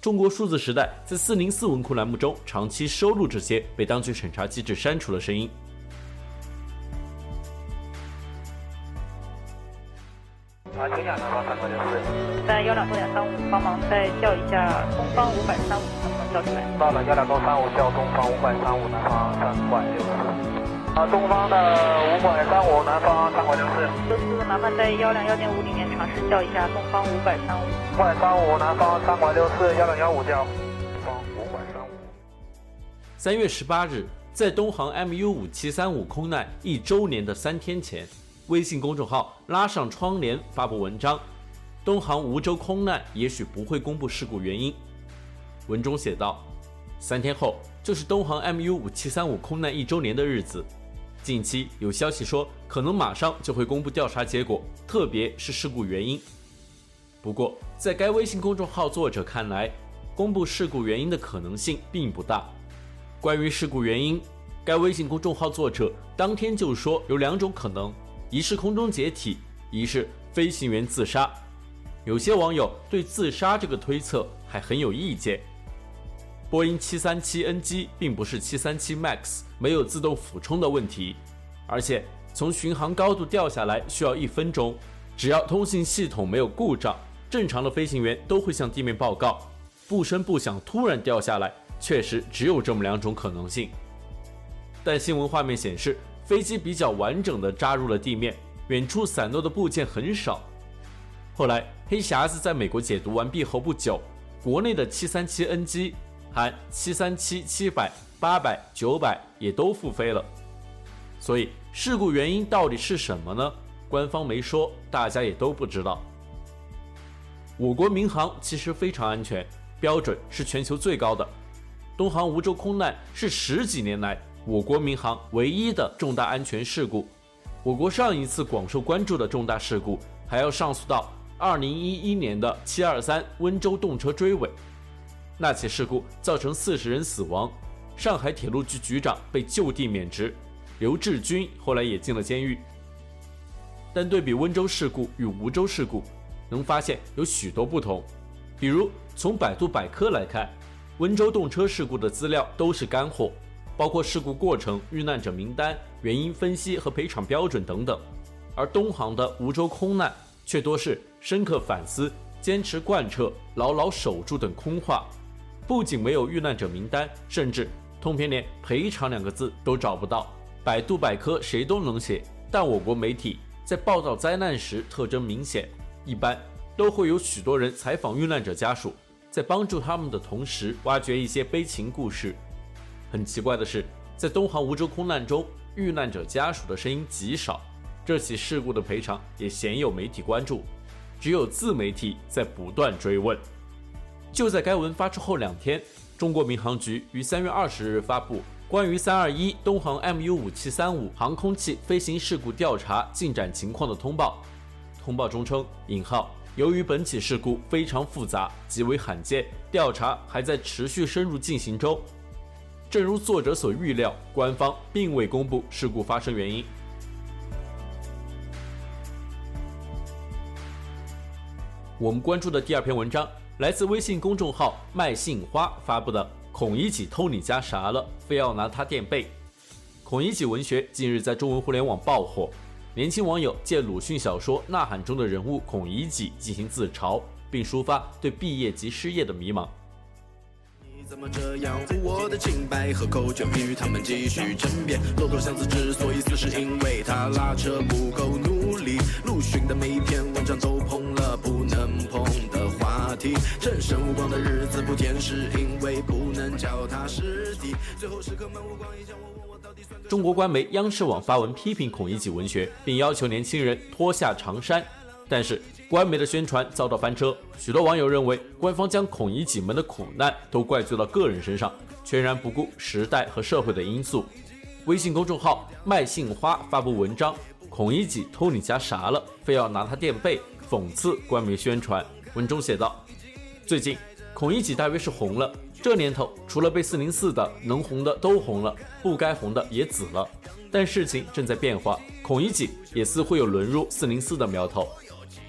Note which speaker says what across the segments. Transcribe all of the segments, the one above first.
Speaker 1: 中国数字时代在四零四文库栏目中长期收录这些被当局审查机制删除的声音。
Speaker 2: 啊，九两南方三百六四，在幺两多点三五，帮忙再叫一下东方五百三五，能不能叫出来？到了幺两多三五，叫东方五百三五，南方三百六四。啊，东方的五百三五，南方三百六四。就是，麻烦在幺两幺点五里面尝试叫一下东方五百三五。五百三五，南方三百六四，幺零幺五叫东方五百三五。
Speaker 1: 三月十八日，在东航 MU 五七三五空难一周年的三天前，微信公众号拉上窗帘发布文章：东航梧州空难也许不会公布事故原因。文中写道：三天后就是东航 MU 五七三五空难一周年的日子。近期有消息说，可能马上就会公布调查结果，特别是事故原因。不过，在该微信公众号作者看来，公布事故原因的可能性并不大。关于事故原因，该微信公众号作者当天就说有两种可能：一是空中解体，一是飞行员自杀。有些网友对自杀这个推测还很有意见。波音 737NG 并不是 737MAX 没有自动俯冲的问题，而且从巡航高度掉下来需要一分钟，只要通信系统没有故障，正常的飞行员都会向地面报告。不声不响突然掉下来，确实只有这么两种可能性。但新闻画面显示，飞机比较完整地扎入了地面，远处散落的部件很少。后来黑匣子在美国解读完毕后不久，国内的 737NG。含七三七七百八百九百也都复飞了，所以事故原因到底是什么呢？官方没说，大家也都不知道。我国民航其实非常安全，标准是全球最高的。东航梧州空难是十几年来我国民航唯一的重大安全事故。我国上一次广受关注的重大事故还要上溯到二零一一年的七二三温州动车追尾。那起事故造成四十人死亡，上海铁路局局长被就地免职，刘志军后来也进了监狱。但对比温州事故与梧州事故，能发现有许多不同。比如从百度百科来看，温州动车事故的资料都是干货，包括事故过程、遇难者名单、原因分析和赔偿标准等等。而东航的梧州空难却多是深刻反思、坚持贯彻、牢牢守住等空话。不仅没有遇难者名单，甚至通篇连赔偿两个字都找不到。百度百科谁都能写，但我国媒体在报道灾难时特征明显，一般都会有许多人采访遇难者家属，在帮助他们的同时挖掘一些悲情故事。很奇怪的是，在东航梧州空难中，遇难者家属的声音极少，这起事故的赔偿也鲜有媒体关注，只有自媒体在不断追问。就在该文发出后两天，中国民航局于三月二十日发布关于三二一东航 MU 五七三五航空器飞行事故调查进展情况的通报。通报中称：“引号，由于本起事故非常复杂，极为罕见，调查还在持续深入进行中。正如作者所预料，官方并未公布事故发生原因。”我们关注的第二篇文章。来自微信公众号“麦杏花”发布的“孔乙己偷你家啥了，非要拿他垫背”。孔乙己文学近日在中文互联网爆火，年轻网友借鲁迅小说《呐喊》中的人物孔乙己进行自嘲，并抒发对毕业及失业的迷茫。
Speaker 3: 你怎么这样护我的清白？和口诀与他们继续争辩。骆驼祥子之所以死，是因为他拉车不够努力。鲁迅的每一篇文章都碰了不能碰的。人生无光的日子不甜，是因为不能脚踏实地。最后时刻满目光一想，我问我到底算。
Speaker 1: 中国官媒央视网发文批评孔乙己文学，并要求年轻人脱下长衫。但是官媒的宣传遭到翻车，许多网友认为官方将孔乙己们的苦难都怪罪到个人身上，全然不顾时代和社会的因素。微信公众号麦杏花发布文章：孔乙己偷你家啥了？非要拿他垫背，讽刺官媒宣传。文中写道：最近孔乙己大约是红了。这年头，除了被四零四的，能红的都红了，不该红的也紫了。但事情正在变化，孔乙己也似乎有沦入四零四的苗头。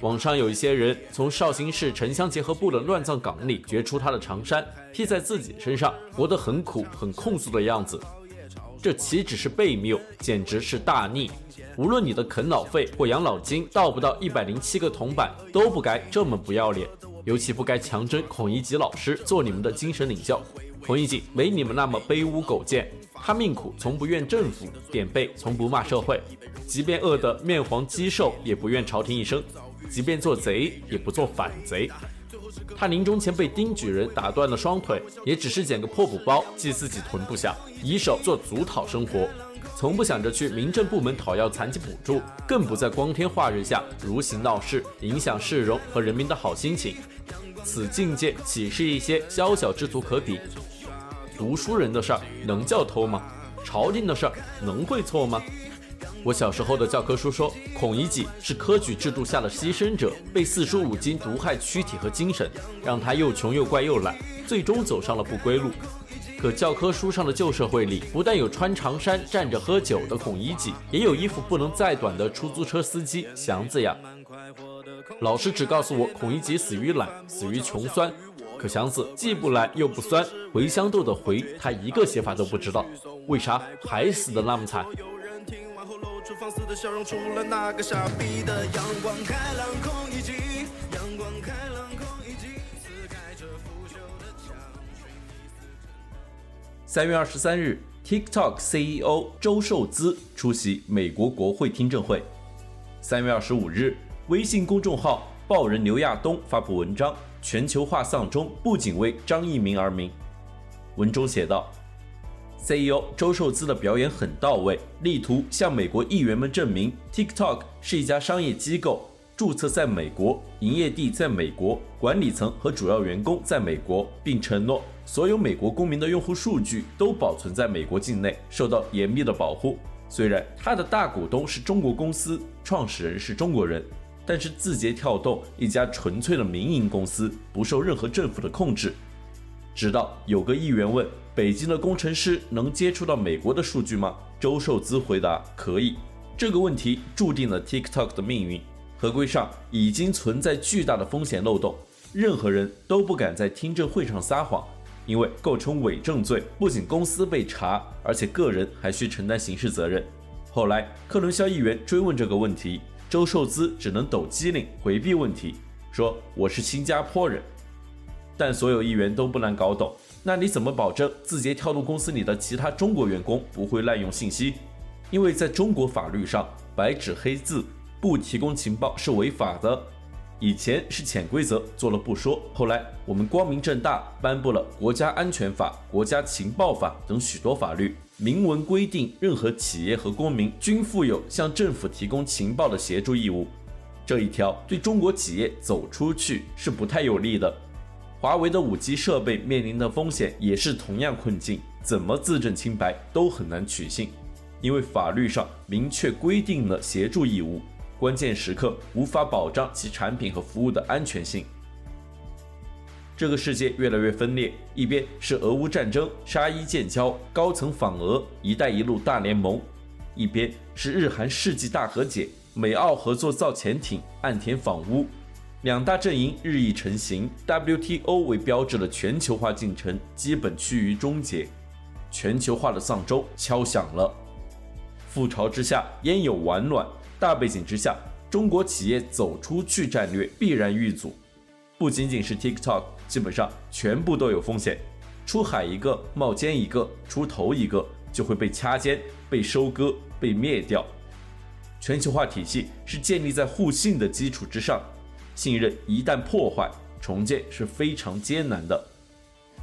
Speaker 1: 网上有一些人从绍兴市城乡结合部的乱葬岗里掘出他的长衫，披在自己身上，活得很苦、很控诉的样子。这岂止是悖谬，简直是大逆！无论你的啃老费或养老金到不到一百零七个铜板，都不该这么不要脸。尤其不该强征孔乙己老师做你们的精神领袖。孔乙己没你们那么卑污苟贱，他命苦，从不怨政府；点背，从不骂社会。即便饿得面黄肌瘦，也不怨朝廷一声；即便做贼，也不做反贼。他临终前被丁举人打断了双腿，也只是捡个破布包系自己臀部下，以手做足讨生活，从不想着去民政部门讨要残疾补助，更不在光天化日下如行闹事，影响市容和人民的好心情。此境界岂是一些宵小之徒可比？读书人的事儿能叫偷吗？朝廷的事儿能会错吗？我小时候的教科书说，孔乙己是科举制度下的牺牲者，被四书五经毒害躯体和精神，让他又穷又怪又懒，最终走上了不归路。可教科书上的旧社会里，不但有穿长衫站着喝酒的孔乙己，也有衣服不能再短的出租车司机祥子呀。老师只告诉我，孔乙己死于懒，死于穷酸。可祥子既不懒又不酸，茴香豆的茴，他一个写法都不知道，为啥还死的那么惨？放肆的笑容，除了那个傻逼的阳光开朗孔乙己，三月二十三日，TikTok CEO 周受资出席美国国会听证会。三月二十五日，微信公众号报人刘亚东发布文章：全球化丧钟不仅为张一鸣而鸣。文中写道。CEO 周受资的表演很到位，力图向美国议员们证明 TikTok 是一家商业机构，注册在美国，营业地在美国，管理层和主要员工在美国，并承诺所有美国公民的用户数据都保存在美国境内，受到严密的保护。虽然他的大股东是中国公司，创始人是中国人，但是字节跳动一家纯粹的民营公司，不受任何政府的控制。直到有个议员问。北京的工程师能接触到美国的数据吗？周受资回答可以。这个问题注定了 TikTok 的命运。合规上已经存在巨大的风险漏洞，任何人都不敢在听证会上撒谎，因为构成伪证罪，不仅公司被查，而且个人还需承担刑事责任。后来克伦肖议员追问这个问题，周受资只能抖机灵回避问题，说我是新加坡人。但所有议员都不难搞懂。那你怎么保证字节跳动公司里的其他中国员工不会滥用信息？因为在中国法律上，白纸黑字不提供情报是违法的。以前是潜规则，做了不说。后来我们光明正大颁布了《国家安全法》《国家情报法》等许多法律，明文规定任何企业和公民均负有向政府提供情报的协助义务。这一条对中国企业走出去是不太有利的。华为的五 G 设备面临的风险也是同样困境，怎么自证清白都很难取信，因为法律上明确规定了协助义务，关键时刻无法保障其产品和服务的安全性。这个世界越来越分裂，一边是俄乌战争、沙伊建交、高层访俄、一带一路大联盟，一边是日韩世纪大和解、美澳合作造潜艇、岸田访乌。两大阵营日益成型，WTO 为标志的全球化进程基本趋于终结，全球化的丧钟敲响了。覆巢之下焉有完卵？大背景之下，中国企业走出去战略必然遇阻。不仅仅是 TikTok，基本上全部都有风险。出海一个冒尖一个，出头一个就会被掐尖、被收割、被灭掉。全球化体系是建立在互信的基础之上。信任一旦破坏，重建是非常艰难的。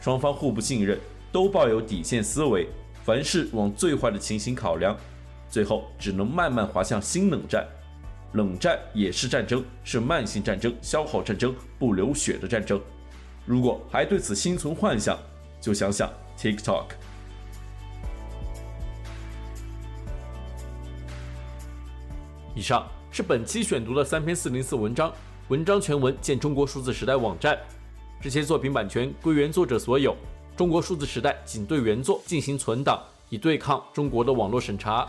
Speaker 1: 双方互不信任，都抱有底线思维，凡事往最坏的情形考量，最后只能慢慢滑向新冷战。冷战也是战争，是慢性战争、消耗战争、不流血的战争。如果还对此心存幻想，就想想 TikTok。以上是本期选读的三篇四零四文章，文章全文见中国数字时代网站。这些作品版权归原作者所有，中国数字时代仅对原作进行存档，以对抗中国的网络审查。